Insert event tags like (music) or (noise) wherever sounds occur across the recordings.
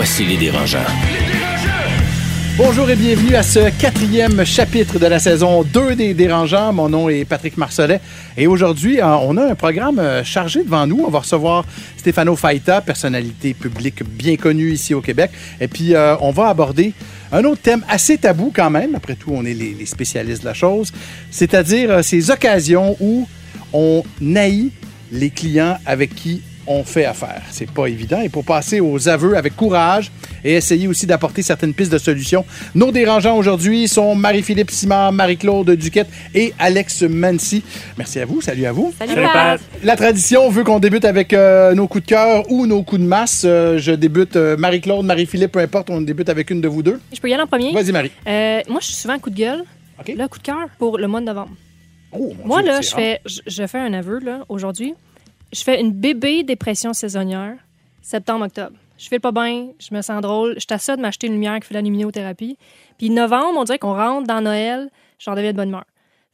Voici les dérangeants. Bonjour et bienvenue à ce quatrième chapitre de la saison 2 des Dérangeants. Mon nom est Patrick Marcelet et aujourd'hui, euh, on a un programme euh, chargé devant nous. On va recevoir Stefano Faita, personnalité publique bien connue ici au Québec. Et puis, euh, on va aborder un autre thème assez tabou quand même. Après tout, on est les, les spécialistes de la chose. C'est-à-dire ces occasions où on naït les clients avec qui on fait affaire. C'est pas évident. Et pour passer aux aveux avec courage et essayer aussi d'apporter certaines pistes de solutions, nos dérangeants aujourd'hui sont Marie-Philippe Simard, Marie-Claude Duquette et Alex Mancy. Merci à vous. Salut à vous. Salut, Pat. La tradition veut qu'on débute avec euh, nos coups de cœur ou nos coups de masse. Euh, je débute euh, Marie-Claude, Marie-Philippe, peu importe, on débute avec une de vous deux. Je peux y aller en premier? Vas-y, Marie. Euh, moi, je suis souvent coup de gueule. OK. Là, coup de cœur pour le mois de novembre. Oh, mon Moi, Dieu, là, je fais, je, je fais un aveu, là, aujourd'hui. Je fais une bébé dépression saisonnière, septembre-octobre. Je fais pas bien, je me sens drôle. Je t'assure de m'acheter une lumière qui fait la luminothérapie. Puis novembre, on dirait qu'on rentre dans Noël, j'en deviens de bonne humeur.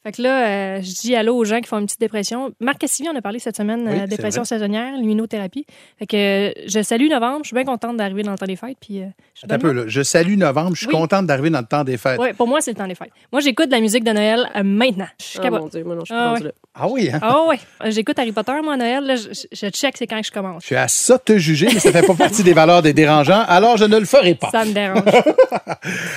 Fait que là, euh, je dis allô aux gens qui font une petite dépression. Marc Cassivi en a parlé cette semaine, Oui, euh, dépression saisonnière, luminothérapie. Fait que euh, je salue novembre, je suis bien contente d'arriver dans le temps des fêtes. Puis, euh, je un peu, là. Je salue novembre. Je suis Oui. contente d'arriver dans le temps des fêtes. Ouais, pour moi, c'est le temps des fêtes. Moi, j'écoute de la musique de Noël euh, maintenant. Je suis capable. mon Dieu, moi non, je suis Ah ouais. Ah oui, hein? Ah. Euh, J'écoute Harry Potter, moi, à Noël. Là, je, check c'est quand que je commence. Je suis à ça te juger, mais ça fait pas partie des valeurs des dérangeants, alors je ne le ferai pas. Ça me dérange. (laughs)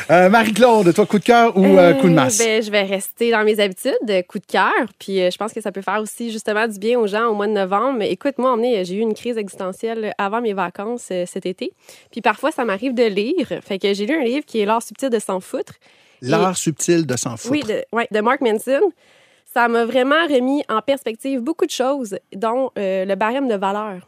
Euh, Marie-Claude, toi, coup de cœur ou euh, coup de masse? ben, je vais rester dans mes habitudes, euh, coup de cœur. Puis euh, je pense que ça peut faire aussi justement du bien aux gens au mois de novembre. Écoute, moi, j'ai eu une crise existentielle avant mes vacances euh, cet été. Puis parfois, ça m'arrive de lire. Fait que j'ai lu un livre qui est L'art subtil de s'en foutre. L'art subtil de s'en foutre. Oui, de, ouais, de Mark Manson. Ça m'a vraiment remis en perspective beaucoup de choses, dont euh, le barème de valeur.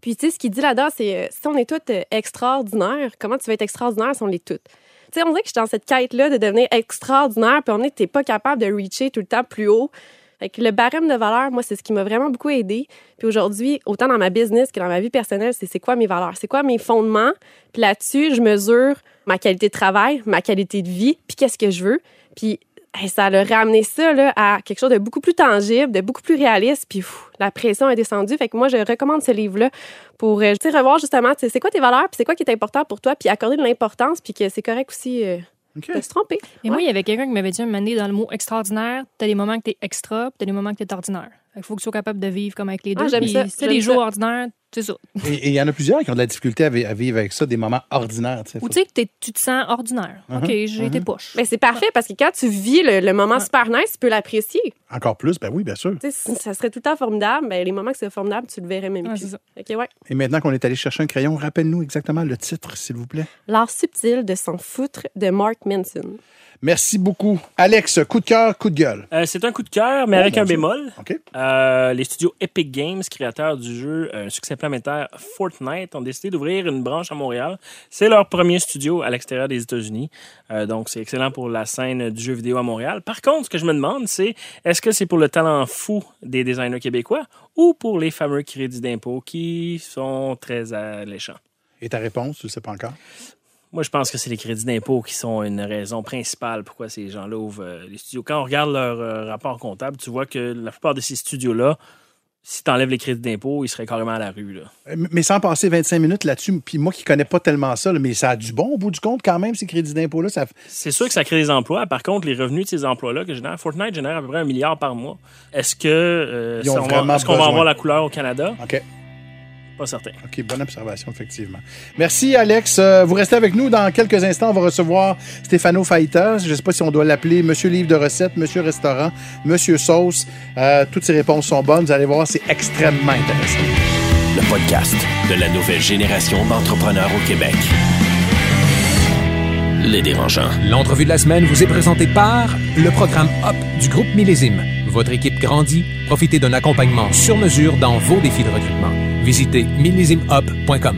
Puis, tu sais, ce qu'il dit là-dedans, c'est euh, si on est toutes extraordinaires, comment tu vas être extraordinaire si on l'est toutes? Sais, on dirait que je suis dans cette quête-là de devenir extraordinaire, puis on est t'es pas capable de reacher tout le temps plus haut. Fait que le barème de valeur, moi, c'est ce qui m'a vraiment beaucoup aidé. Puis aujourd'hui, autant dans ma business que dans ma vie personnelle, c'est c'est quoi mes valeurs, c'est quoi mes fondements? Puis là-dessus, je mesure ma qualité de travail, ma qualité de vie, puis qu'est-ce que je veux? Puis hey, ça a ramené ça là, à quelque chose de beaucoup plus tangible, de beaucoup plus réaliste. Puis pff, la pression est descendue. Fait que moi, je recommande ce livre-là pour euh, revoir justement, c'est quoi tes valeurs, puis c'est quoi qui est important pour toi, puis accorder de l'importance, puis que c'est correct aussi euh, de se tromper. Et moi, il y avait quelqu'un qui m'avait dit un moment donné dans le mot extraordinaire, t'as des moments que t'es extra, puis t'as des moments que t'es ordinaire. Fait qu'il faut que tu sois capable de vivre comme avec les deux. Ah, j'aime ça, Si t'as j'aime des jours ordinaires, c'est ça. Et il y en a plusieurs qui ont de la difficulté à, vi- à vivre avec ça, des moments ordinaires. tu sais. Ou tu sais que tu te sens ordinaire. Uh-huh, OK, j'ai été poche. Mais c'est parfait parce que quand tu vis le, le moment Ouais. super nice, tu peux l'apprécier. Encore plus, ben oui, bien sûr. Ça serait tout le temps formidable, ben, les moments que c'est formidable, tu le verrais même Ouais, plus. c'est ça. OK, ouais. Et maintenant qu'on est allé chercher un crayon, rappelle-nous exactement le titre, s'il vous plaît. L'art subtil de s'en foutre de Mark Manson. Merci beaucoup. Alex, coup de cœur, coup de gueule. Euh, c'est un coup de cœur, mais Oh, avec un Dieu. bémol. OK? Euh, les studios Epic Games, créateurs du jeu euh, un succès planétaire Fortnite, ont décidé d'ouvrir une branche à Montréal. C'est leur premier studio à l'extérieur des États-Unis. Euh, donc, c'est excellent pour la scène du jeu vidéo à Montréal. Par contre, ce que je me demande, c'est est-ce que c'est pour le talent fou des designers québécois ou pour les fameux crédits d'impôt qui sont très alléchants? Et ta réponse, tu ne le sais pas encore? Moi, je pense que c'est les crédits d'impôt qui sont une raison principale pourquoi ces gens-là ouvrent euh, les studios. Quand on regarde leur euh, rapport comptable, tu vois que la plupart de ces studios-là, si tu enlèves les crédits d'impôt, ils seraient carrément à la rue. Là. Euh, Mais sans passer 25 minutes là-dessus, puis moi qui connais pas tellement ça, là, mais ça a du bon au bout du compte quand même, ces crédits d'impôt-là. Ça... C'est sûr que ça crée des emplois. Par contre, les revenus de ces emplois-là que génère, Fortnite génère à peu près un milliard par mois. Est-ce que euh, ça- on va- qu'on va avoir la couleur au Canada? OK. Pas certain. OK, bonne observation, effectivement. Merci, Alex. Euh, vous restez avec nous. Dans quelques instants, on va recevoir Stéphano Faita. Je ne sais pas si on doit l'appeler Monsieur Livre de recettes, Monsieur Restaurant, Monsieur Sauce. Euh, toutes ces réponses sont bonnes. Vous allez voir, c'est extrêmement intéressant. Le podcast de la nouvelle génération d'entrepreneurs au Québec. Les dérangeants. L'entrevue de la semaine vous est présentée par le programme HOP du groupe Millésime. Votre équipe grandit, profitez d'un accompagnement sur mesure dans vos défis de recrutement. Visitez millésimehop.com.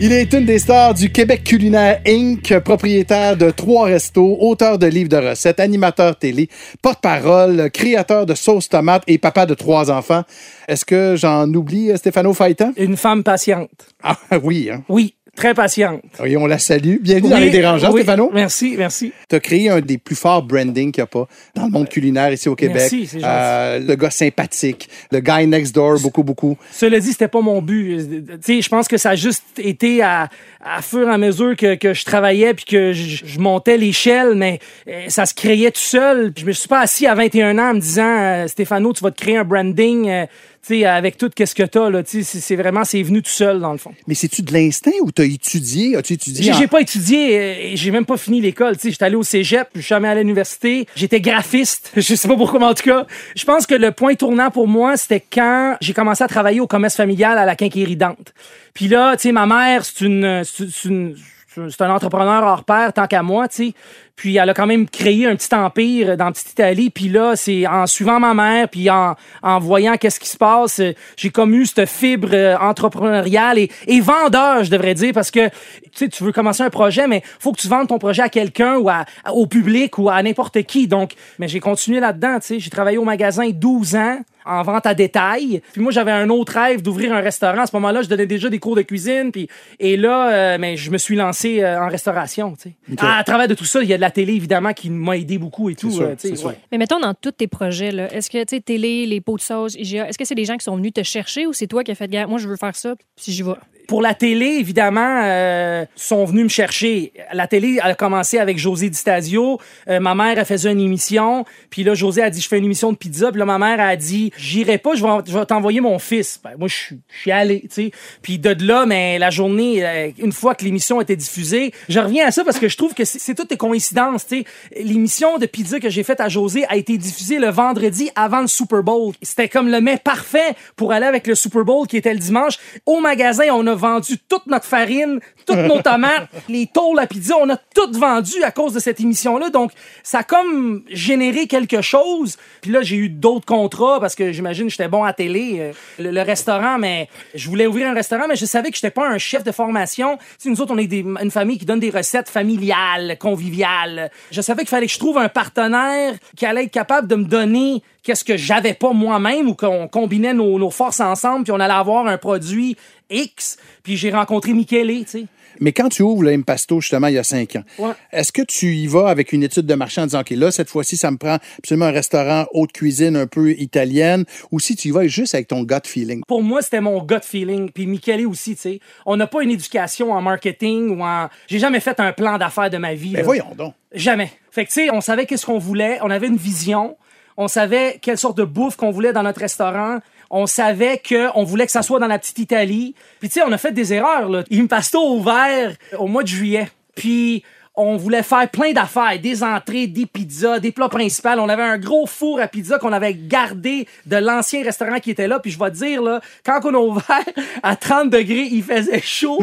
Il est une des stars du Québec Culinaire Inc., propriétaire de trois restos, auteur de livres de recettes, animateur télé, porte-parole, créateur de sauce tomate et papa de trois enfants. Est-ce que j'en oublie, euh, Stéphano Faïta? Une femme patiente. Ah (laughs) oui, hein? Oui, très patiente. Oui, on la salue. Bienvenue dans Les Dérangeants, oui. Stéphano. Merci, merci. Tu as créé un des plus forts branding qu'il n'y a pas dans le monde culinaire ici au Québec. Merci, c'est. Euh, le gars sympathique, le guy next door, beaucoup, beaucoup. Cela dit, c'était pas mon but. Euh, je pense que ça a juste été à, à fur et à mesure que, que je travaillais puis que je, je montais l'échelle, mais euh, ça se créait tout seul. Puis je me suis pas assis à 21 ans en me disant, euh, Stéphano, tu vas te créer un branding, sais, avec tout qu'est-ce que t'as là. Tu sais, c'est- c'est vraiment, c'est venu tout seul dans le fond. Mais c'est-tu de l'instinct ou tu as étudié? As-tu étudié? J'ai en- pas étudié, euh, j'ai même pas fini l'école. Tu sais, j'étais allé au cégep, je suis jamais allé à l'université. J'étais graphiste. (laughs) Je sais pas pourquoi, mais en tout cas, je pense que le point tournant pour moi, c'était quand j'ai commencé à travailler au commerce familial à la quincaillerie Dante. Puis là, tu sais, ma mère, c'est une, c'est c'est une, c'est un entrepreneur hors pair, tant qu'à moi, tu sais. Puis elle a quand même créé un petit empire dans Petite Italie. Puis là, c'est en suivant ma mère, puis en, en voyant qu'est-ce qui se passe, euh, j'ai comme eu cette fibre euh, entrepreneuriale et, et vendeur, je devrais dire, parce que tu veux commencer un projet, mais faut que tu vendes ton projet à quelqu'un ou à- au public ou à n'importe qui. Donc, mais j'ai continué là-dedans. Tu sais, j'ai travaillé au magasin 12 ans en vente à détail. Puis moi, j'avais un autre rêve d'ouvrir un restaurant. À ce moment-là, je donnais déjà des cours de cuisine. Puis et là, euh, mais je me suis lancé euh, en restauration. Tu sais. À, à travers de tout ça, il y a de la télé évidemment qui m'a aidé beaucoup et tout. sûr, euh, sûr. Mais mettons dans tous tes projets, là, est-ce que, tu sais, télé, les pots de sauce, IGA, est-ce que c'est des gens qui sont venus te chercher ou c'est toi qui as fait, Gars, moi, je veux faire ça, si j'y vais? Pour la télé, évidemment, euh, sont venus me chercher. La télé a commencé avec José Di Stasio. Euh, ma mère, elle faisait une émission. Puis là, José a dit, je fais une émission de pizza. Puis là, ma mère a dit, j'irai pas, je vais, vais t'envoyer mon fils. Ben, moi, je suis- allé, tu sais. Puis de là, mais la journée, euh, une fois que l'émission était diffusée, je reviens à ça parce que je trouve que c'est c'est toutes des coïncidences, tu sais. L'émission de pizza que j'ai faite à José a été diffusée le vendredi avant le Super Bowl. C'était comme le mets parfait pour aller avec le Super Bowl qui était le dimanche. Au magasin, on a vendu toute notre farine, toutes nos (laughs) tomates, les tôles à pizza, on a tout vendu à cause de cette émission-là. Donc, ça a comme généré quelque chose. Puis là, j'ai eu d'autres contrats parce que j'imagine que j'étais bon à télé, euh, le, le restaurant, mais je voulais ouvrir un restaurant, mais je savais que j'étais pas un chef de formation. Tu sais, nous autres, on est des- une famille qui donne des recettes familiales, conviviales. Je savais qu'il fallait que je trouve un partenaire qui allait être capable de me donner qu'est-ce que j'avais pas moi-même ou qu'on combinait nos, nos forces ensemble puis on allait avoir un produit X. Puis j'ai rencontré Michele, tu sais. Mais quand tu ouvres le Impasto, justement, il y a cinq ans, Ouais. est-ce que tu y vas avec une étude de marché en disant, OK, là, cette fois-ci, ça me prend absolument un restaurant haute cuisine un peu italienne, ou si tu y vas juste avec ton gut feeling? Pour moi, c'était mon gut feeling. Puis Michele aussi, tu sais. On n'a pas une éducation en marketing ou en... J'ai jamais fait un plan d'affaires de ma vie. Mais là. voyons donc. Jamais. Fait que, tu sais, on savait qu'est-ce qu'on voulait. On avait une vision. On savait quelle sorte de bouffe qu'on voulait dans notre restaurant. On savait qu'on voulait que ça soit dans la petite Italie. Puis, tu sais, on a fait des erreurs, là. Impasto a ouvert au mois de juillet. Puis, on voulait faire plein d'affaires, des entrées, des pizzas, des plats principaux. On avait un gros four à pizza qu'on avait gardé de l'ancien restaurant qui était là. Puis je vais te dire, là, quand on a ouvert à 30 degrés, il faisait chaud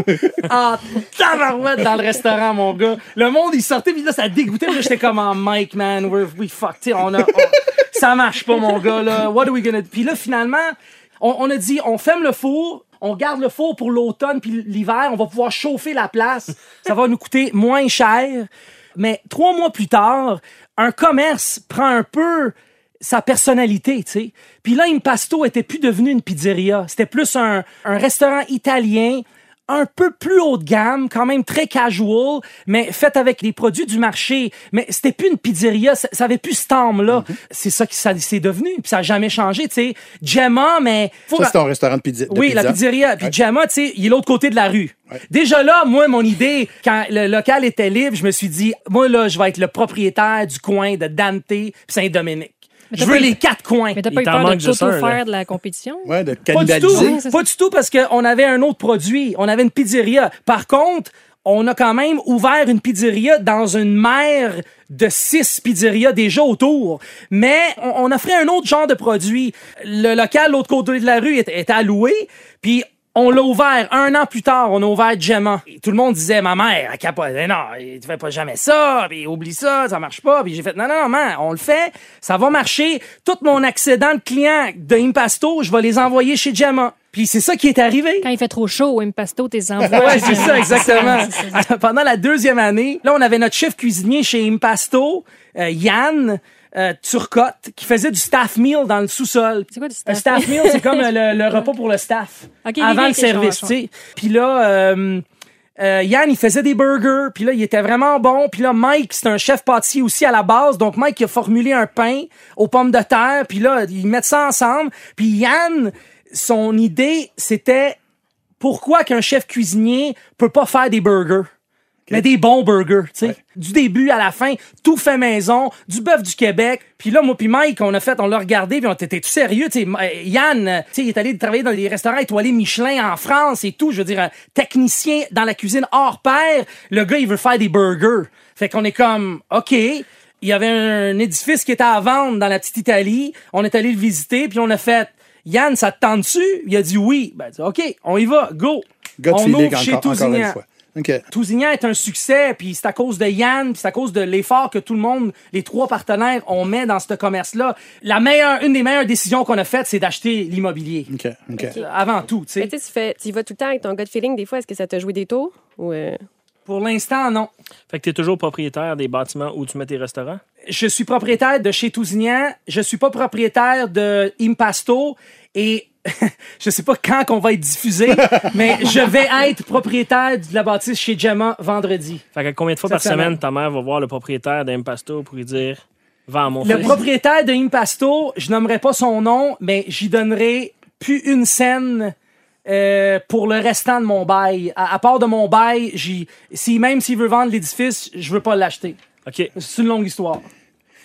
en (laughs) tabarouette dans le restaurant, mon gars. Le monde, il sortait, puis là, ça dégoûtait. Puis j'étais comme en Mike, man, we. Tu sais, on a, ça marche pas, mon gars, là. What are we gonna... Puis là, finalement, on, a dit, on ferme le four, on garde le four pour l'automne puis l'hiver, on va pouvoir chauffer la place. Ça va nous coûter moins cher. Mais trois mois plus tard, un commerce prend un peu sa personnalité, tu sais. Puis là, Impasto était plus devenu une pizzeria. C'était plus un restaurant italien un peu plus haut de gamme, quand même très casual, mais fait avec les produits du marché. Mais c'était plus une pizzeria, ça, ça avait plus ce âme-là. C'est ça qui ça, c'est devenu, puis ça a jamais changé, tu sais. Gemma, mais... faut- Ça, c'est ton restaurant de pizza. de oui, pizza. la pizzeria. Puis Gemma, tu sais, il est l'autre côté de la rue. Déjà là, moi, mon idée, quand le local était libre, je me suis dit, moi, là, je vais être le propriétaire du coin de Dante puis Saint-Dominique. Je t'as veux pas- les quatre coins. Mais t'as pas eu peur de là. t'auto-faire de la compétition? Ouais, de Pas du tout. cannibaliser. Pas du tout parce qu'on avait un autre produit. On avait une pizzeria. Par contre, on a quand même ouvert une pizzeria dans une mer de six pizzerias déjà autour. Mais on, on offrait un autre genre de produit. Le local, l'autre côté de la rue, était, était alloué. Puis on l'a ouvert un an plus tard, on a ouvert Gemma. Et tout le monde disait, ma mère, elle capotait, non, tu fais pas jamais ça, puis oublie ça, ça marche pas. Puis j'ai fait, non, non, non, man, on le fait, ça va marcher. Tout mon excédent de clients de Impasto, je vais les envoyer chez Gemma. Puis c'est ça qui est arrivé. Quand il fait trop chaud au Impasto, t'es (laughs) envoies. Ouais, c'est ça, exactement. Pendant la deuxième année, là, on avait notre chef cuisinier chez Impasto, euh, Yann euh, Turcotte, qui faisait du staff meal dans le sous-sol. C'est quoi du Un staff? staff meal, c'est comme euh, le, (laughs) le repas pour le staff. Ok, avant le service, tu sais. Puis là, euh, euh, Yann, il faisait des burgers, puis là, il était vraiment bon. Puis là, Mike, c'est un chef pâtissier aussi à la base. Donc, Mike, il a formulé un pain aux pommes de terre, puis là, ils mettent ça ensemble. Puis Yann, son idée, c'était pourquoi qu'un chef cuisinier peut pas faire des burgers? Mais des bons burgers, tu sais. Du début à la fin, tout fait maison, du bœuf du Québec. Puis là, moi puis Mike, on a fait, on l'a regardé, puis on était tout sérieux, tu sais? Euh, Yann, euh, tu sais, il est allé travailler dans des restaurants étoilés Michelin en France et tout. Je veux dire, un technicien dans la cuisine hors pair. Le gars, il veut faire des burgers. Fait qu'on est comme, OK. Il y avait un édifice qui était à vendre dans la petite Italie. On est allé le visiter, puis on a fait, Yann, ça te tente-tu? Il a dit oui. Ben, OK, on y va, go. On ouvre chez encore, encore une fois. OK. Tousignan est un succès, puis c'est à cause de Yann, puis c'est à cause de l'effort que tout le monde, les trois partenaires, on met dans ce commerce-là. La meilleure, une des meilleures décisions qu'on a faites, c'est d'acheter l'immobilier. OK. OK. Euh, Avant tout, tu Mais sais. tu sais, tu fais- tu y vas tout le temps avec ton gut feeling. Des fois, est-ce que ça t'a joué des tours? Ou euh, Pour l'instant, non. Fait que tu es toujours propriétaire des bâtiments où tu mets tes restaurants? Je suis propriétaire de chez Tousignan. Je suis pas propriétaire de Impasto. Et (laughs) je sais pas quand qu'on va être diffusé, mais je vais être propriétaire de la bâtisse chez Gemma vendredi. Fait que combien de fois Cette par semaine semaine. ta mère va voir le propriétaire d'Impasto pour lui dire Vends mon Le fils? propriétaire de Impasto, je nommerai pas son nom, mais j'y donnerai plus une scène euh, pour le restant de mon bail. À, à part de mon bail, si même s'il veut vendre l'édifice, je veux pas l'acheter. OK. C'est une longue histoire.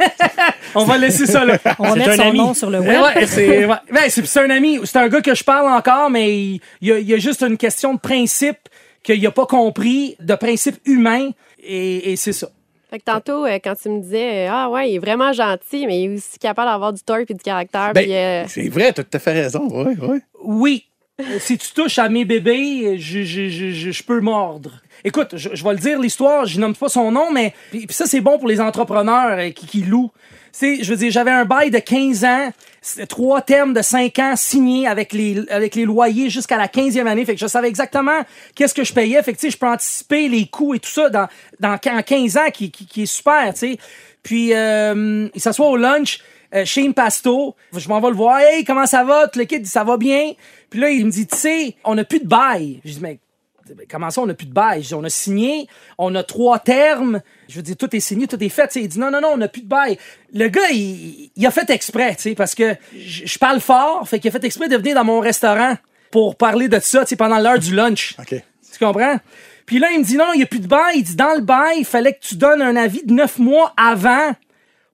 (laughs) On va laisser ça là. On va C'est mettre un son ami. nom sur le Ouais, web. ouais, c'est, ouais. Ben, un ami. C'est un gars que je parle encore, mais il, y, a, il y a juste une question de principe qu'il a pas compris, de principe humain, et, et c'est ça. Fait que tantôt, euh, quand tu me disais, euh, ah ouais, il est vraiment gentil, mais il est aussi capable d'avoir du torque et du caractère. Ben, euh, C'est vrai, tu as tout à fait raison. Oui, oui. Oui. Si tu touches à mes bébés, je, je, je, je, peux mordre. Écoute, je, vais le dire, l'histoire, je nomme pas son nom, mais puis, ça, c'est bon pour les entrepreneurs euh, qui, qui louent. C'est, je veux dire, j'avais un bail de 15 ans, trois termes de 5 ans signés avec les, avec les loyers jusqu'à la 15e année. Fait que je savais exactement qu'est-ce que je payais. Fait que, je peux anticiper les coûts et tout ça dans, dans en 15 ans qui, qui, est super, tu. Puis, euh, il s'assoit au lunch euh, chez Impasto. Je m'en vais le voir. Hey, comment ça va? Tout le kid dit ça va bien? Puis là, il me dit, tu sais, on n'a plus de bail. Je dis, mais comment ça, on n'a plus de bail? Je dis, on a signé, on a trois termes. Je veux dire, tout est signé, tout est fait. Tu sais, il dit, non, non, non, on n'a plus de bail. Le gars, il, il a fait exprès, tu sais, parce que je parle fort, fait qu'il a fait exprès de venir dans mon restaurant pour parler de ça, tu sais, pendant l'heure du lunch. OK. Tu comprends? Puis là, il me dit non, il n'y a plus de bail. Il dit dans le bail, il fallait que tu donnes un avis de neuf mois avant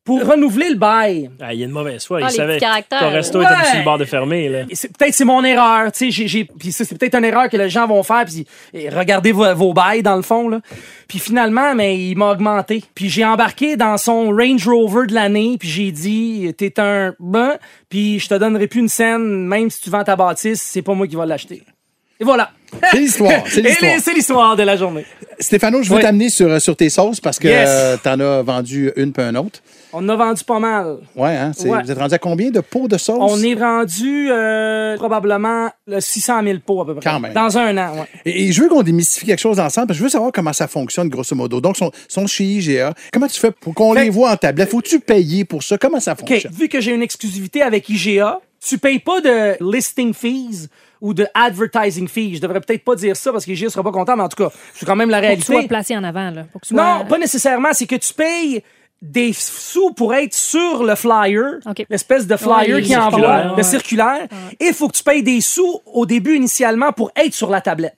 pour renouveler le bail. Ah, il y a une mauvaise foi. Ah, il les savait caractères. ton resto Ouais. était sur le bord de fermer. Là. Peut-être c'est mon erreur, tu sais, j'ai, j'ai- puis ça c'est peut-être une erreur que les gens vont faire, puis regardez vos, vos bails dans le fond là. Puis finalement, mais il m'a augmenté. Puis j'ai embarqué dans son Range Rover de l'année, puis j'ai dit t'es un ben, puis je te donnerai plus une scène, même si tu vends ta bâtisse, c'est pas moi qui va l'acheter. Et voilà. C'est l'histoire. C'est (laughs) l'histoire. c'est l'histoire de la journée. Stéphano, je veux Oui. t'amener sur, sur tes sauces parce que Yes. euh, t'en as vendu une peu un autre. On a vendu pas mal. Ouais, hein? Ouais. Vous êtes rendu à combien de pots de sauce? On est rendu euh, probablement le 600 000 pots à peu près. Quand même. Dans un an, ouais. Et, et je veux qu'on démystifie quelque chose ensemble, parce que je veux savoir comment ça fonctionne, grosso modo. Donc, sont, sont chez IGA. Comment tu fais pour qu'on les voit en tablette? Faut-tu payer pour ça? Comment ça fonctionne? vu que j'ai une exclusivité avec IGA, tu payes pas de listing fees ou de advertising fees. Je devrais peut-être pas dire ça parce qu'IGA sera pas content, mais en tout cas, c'est quand même la Faut que tu réalité. sois placé en avant, là. Faut que tu sois- Non, pas nécessairement. C'est que tu payes des sous pour être sur le flyer, l'espèce de flyer Ouais, qui envoie, circulaire, le ouais. circulaire, et il faut que tu payes des sous au début initialement pour être sur la tablette.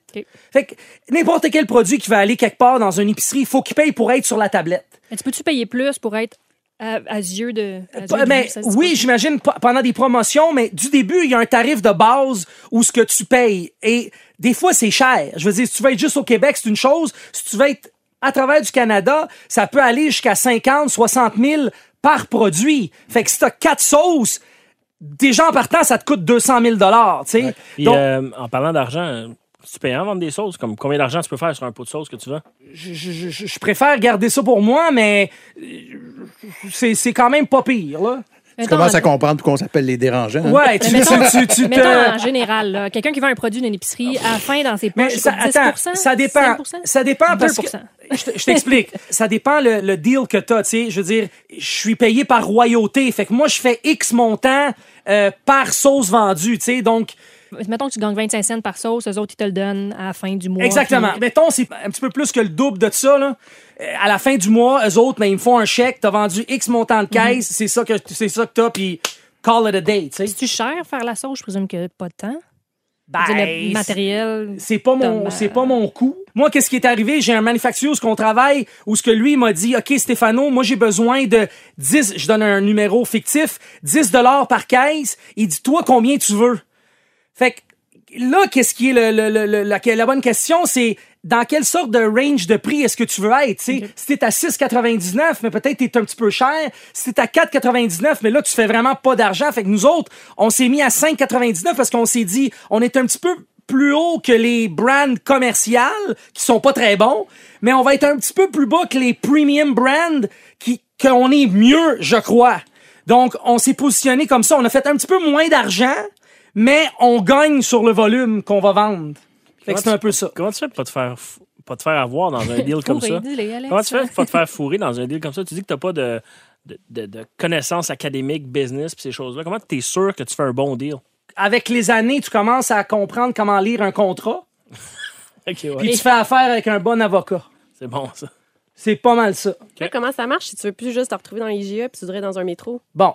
Fait que n'importe quel produit qui va aller quelque part dans une épicerie, il faut qu'il paye pour être sur la tablette. Mais tu peux-tu payer plus pour être à, à yeux de. à yeux Pas- de mais se dit oui, j'imagine pendant des promotions, mais du début, il y a un tarif de base où ce que tu payes. Et des fois, c'est cher. Je veux dire, si tu veux être juste au Québec, c'est une chose. Si tu veux être à travers du Canada, ça peut aller jusqu'à 50, 60 000 par produit. Fait que si t'as quatre sauces, déjà en partant, ça te coûte 200 000 tu sais. Puis, Donc, euh, en parlant d'argent, tu payes en vendre des sauces? Comme combien d'argent tu peux faire sur un pot de sauce que tu vends? je, je- préfère garder ça pour moi, mais euh, c'est c'est quand même pas pire, là. Tu Mettons, commences en- à comprendre qu'on s'appelle les dérangeants. hein? Ouais, tu, mettons- tu, tu, (laughs) tu te- Mettons en général, là, quelqu'un qui vend un produit d'une épicerie, à la fin, dans ses poches, ça, c'est quoi, 10 attends, ça dépend. 5 Ça dépend parce que 2 je te- je t'explique. (laughs) ça dépend le, le deal que t'as. Tu sais, je veux dire, je suis payé par royauté. Fait que moi, je fais X montant euh, par sauce vendue. Tu sais, donc Mettons que tu gagnes 25 cents par sauce, eux autres, ils te le donnent à la fin du mois. exactement. puis- Mettons, c'est un petit peu plus que le double de ça. Là. Euh, À la fin du mois, eux autres, ben, ils me font un chèque. T'as vendu X montant de caisse. C'est ça que c'est ça que t'as. Puis call it a day. C'est-tu cher faire la sauce? Je présume que pas de temps. Ben, le matériel. c'est pas mon Tomate. c'est pas mon coup. Moi qu'est-ce qui est arrivé, j'ai un manufacturier où ce qu'on travaille où ce que lui m'a dit OK Stéphano, moi j'ai besoin de 10 je donne un numéro fictif, 10 dollars par caisse, il dit toi combien tu veux? Fait que là qu'est-ce qui est le, le- le- le- la, la bonne question c'est dans quelle sorte de range de prix est-ce que tu veux être? Si t'es à 6,99, mais peut-être t'es un petit peu cher. Si t'es à 4,99, mais là, tu fais vraiment pas d'argent. Fait que nous autres, on s'est mis à 5,99 parce qu'on s'est dit, on est un petit peu plus haut que les brands commerciales, qui sont pas très bons, mais on va être un petit peu plus bas que les premium brands, qui, qu'on est mieux, je crois. Donc, on s'est positionné comme ça. On a fait un petit peu moins d'argent, mais on gagne sur le volume qu'on va vendre. Fait que c'est un tu- peu ça. Comment tu fais pour pas te faire, pas te faire avoir dans un (laughs) deal comme ça? Comment tu fais pour pas te faire fourrer dans un deal comme ça? Tu dis que t'as pas de, de, de- de connaissances académiques, business pis ces choses-là. Comment tu es sûr que tu fais un bon deal? Avec les années, tu commences à comprendre comment lire un contrat, (laughs) Ok, ouais. puis tu fais affaire avec un bon avocat. C'est bon, ça. C'est pas mal ça. Là, comment ça marche si tu veux plus juste te retrouver dans l'IGA puis tu voudrais dans un métro? Bon.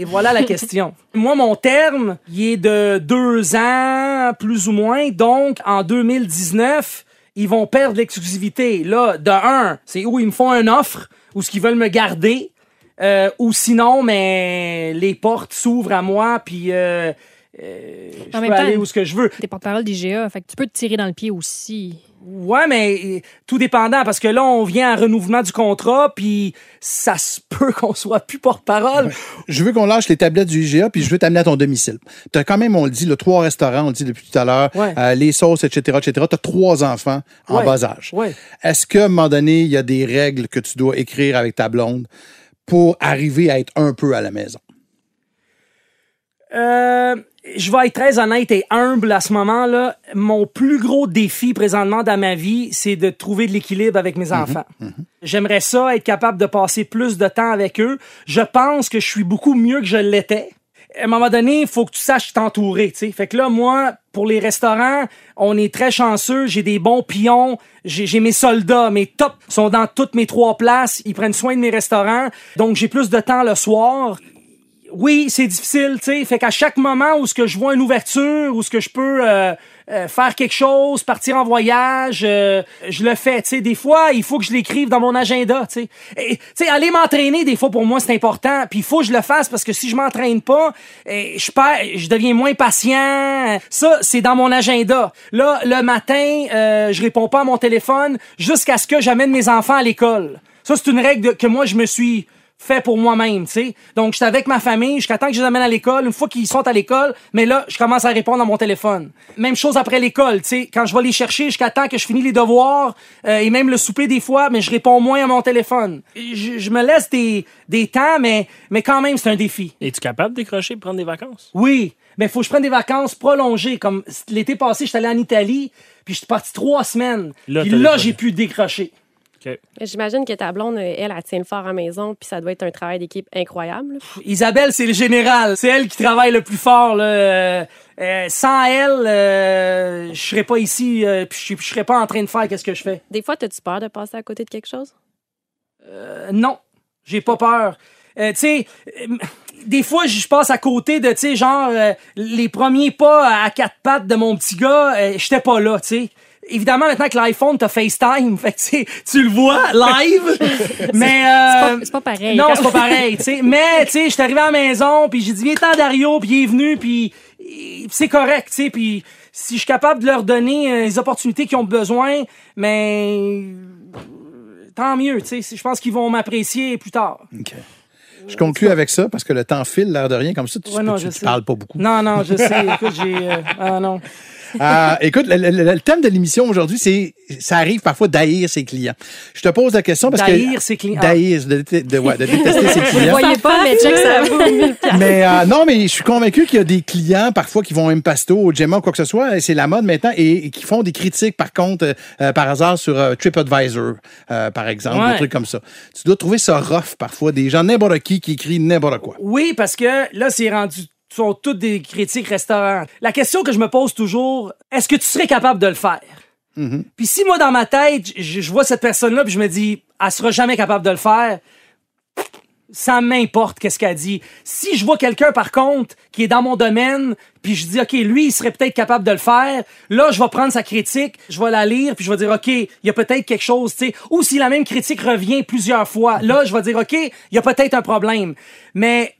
Et voilà la question. (laughs) Moi, mon terme, il est de deux ans, plus ou moins. Donc, en 2019, ils vont perdre l'exclusivité. Là, de un, c'est où ils me font une offre, ou ce qu'ils veulent me garder, euh, ou sinon, mais les portes s'ouvrent à moi, puis euh, euh, je En peux même temps, aller où ce que je veux. T'es porte-parole d'IGA, fait que tu peux te tirer dans le pied aussi. Ouais, mais tout dépendant, parce que là, on vient à renouvellement du contrat, puis ça se (laughs) peut qu'on soit plus porte-parole. Je veux qu'on lâche les tablettes du IGA, puis je veux t'amener à ton domicile. Tu as quand même, on le dit, le trois restaurants, on le dit depuis tout à l'heure, Ouais. euh, les sauces, etc., etc. Tu as trois enfants en Ouais. bas âge. Ouais. Est-ce qu'à un moment donné, il y a des règles que tu dois écrire avec ta blonde pour arriver à être un peu à la maison? Euh, je vais être très honnête et humble à ce moment-là. Mon plus gros défi présentement dans ma vie, c'est de trouver de l'équilibre avec mes enfants. J'aimerais ça être capable de passer plus de temps avec eux. Je pense que je suis beaucoup mieux que je l'étais. À un moment donné, il faut que tu saches t'entourer, tu sais. Fait que là, moi, pour les restaurants, on est très chanceux. J'ai des bons pions. J'ai j'ai mes soldats, mes tops sont dans toutes mes trois places. Ils prennent soin de mes restaurants. Donc, j'ai plus de temps le soir oui, c'est difficile, tu sais. Fait qu'à chaque moment où ce que je vois une ouverture, où ce que je peux euh, euh, faire quelque chose, partir en voyage, euh, je le fais, tu sais. Des fois, il faut que je l'écrive dans mon agenda, tu sais. Aller m'entraîner, des fois, pour moi, c'est important. Puis il faut que je le fasse parce que si je m'entraîne pas, eh, je je deviens moins patient. Ça, c'est dans mon agenda. Là, le matin, je réponds pas à mon téléphone jusqu'à ce que j'amène mes enfants à l'école. Ça, c'est une règle que moi, je me suis fait pour moi-même, tu sais. Donc, j'étais avec ma famille, jusqu'à temps que je les amène à l'école. Une fois qu'ils sont à l'école, mais là, je commence à répondre à mon téléphone. Même chose après l'école, tu sais. Quand je vais les chercher, jusqu'à temps que je finis les devoirs euh, et même le souper des fois, mais je réponds moins à mon téléphone. Je, je me laisse des, des temps, mais, mais quand même, c'est un défi. Es-tu capable de décrocher et prendre des vacances? Oui, mais faut que je prenne des vacances prolongées. Comme l'été passé, j'étais allé en Italie, puis je suis parti trois semaines. Là, puis j'ai pu décrocher. J'imagine que ta blonde, elle, elle tient le fort à la maison, puis ça doit être un travail d'équipe incroyable. là. Isabelle, c'est le général. C'est elle qui travaille le plus fort. Là. Euh, euh, sans elle, euh, je serais pas ici, euh, puis je serais pas en train de faire qu'est-ce que je fais. Des fois, as-tu peur de passer à côté de quelque chose? Euh, non, j'ai pas peur. Euh, tu sais, euh, des fois, je passe à côté de, tu sais, genre, euh, les premiers pas à quatre pattes de mon petit gars, euh, j'étais pas là, tu sais. Évidemment, maintenant que l'iPhone, t'as FaceTime, (laughs) fait que, tu sais, tu le vois live, (laughs) mais... C'est euh, pas, c'est pas pareil. non, c'est pas pareil, tu sais. Mais, tu sais, je suis arrivé à la maison, puis j'ai dit, viens-t'en Dario, puis il est venu, puis c'est correct, tu sais. Puis si je suis capable de leur donner euh, les opportunités qu'ils ont besoin, mais tant mieux, tu sais. Je pense qu'ils vont m'apprécier plus tard. OK. Je conclue avec ça parce que le temps file, l'air de rien, comme ça, tu, Ouais, non, tu- je tu sais. parles pas beaucoup. Non, non, je sais. Écoute, j'ai. euh, ah non. (laughs) Euh, écoute, le, le- le- le thème de l'émission aujourd'hui, c'est ça arrive parfois d'haïr ses clients. Je te pose la question parce que D'haïr ses clients. d'haïr, de, de- de- ouais, de détester ses (laughs) Vous clients. voyez pas, mais check ça vaut. (laughs) Mais euh, non, mais je suis convaincu qu'il y a des clients parfois qui vont à Impasto, au Gemma ou quoi que ce soit, et c'est la mode maintenant, et, et qui font des critiques par contre, euh, euh, par hasard sur euh, TripAdvisor, euh, par exemple, Ouais. des trucs comme ça. Tu dois trouver ça rough parfois, des gens n'importe qui qui écrivent n'importe quoi. Oui, parce que là, c'est rendu sont toutes des critiques restaurants. La question que je me pose toujours, est-ce que tu serais capable de le faire? Puis si moi, dans ma tête, je, je vois cette personne-là, puis je me dis, elle sera jamais capable de le faire, ça m'importe qu'est-ce qu'elle dit. Si je vois quelqu'un, par contre, qui est dans mon domaine, puis je dis, OK, lui, il serait peut-être capable de le faire, là, je vais prendre sa critique, je vais la lire, puis je vais dire, OK, il y a peut-être quelque chose, tu sais. Ou si la même critique revient plusieurs fois, là, je vais dire, OK, il y a peut-être un problème. Mais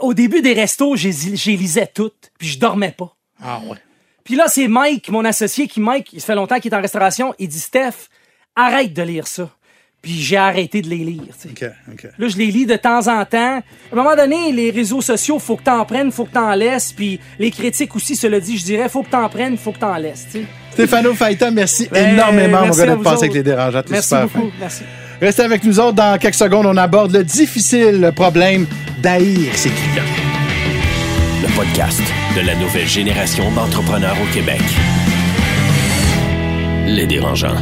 au début des restos, j'ai lisais toutes, puis je dormais pas. Ah ouais. Puis là, c'est Mike, mon associé, qui, Mike, il fait longtemps qu'il est en restauration, il dit, Steph, arrête de lire ça. Puis j'ai arrêté de les lire, tu sais. OK, OK. Là, je les lis de temps en temps. À un moment donné, les réseaux sociaux, faut que t'en prennes, faut que t'en laisses. Puis les critiques aussi, cela dit, je dirais, faut que t'en prennes, faut que t'en laisses, tu sais. Stéphano Faïta, merci Ben, énormément, mon merci gars, de vous passer autres. avec les dérangeants. Merci super beaucoup, fin. merci. Restez avec nous autres. Dans quelques secondes, on aborde le difficile problème d'haïr ses clients. Le podcast de la nouvelle génération d'entrepreneurs au Québec. Les dérangeants.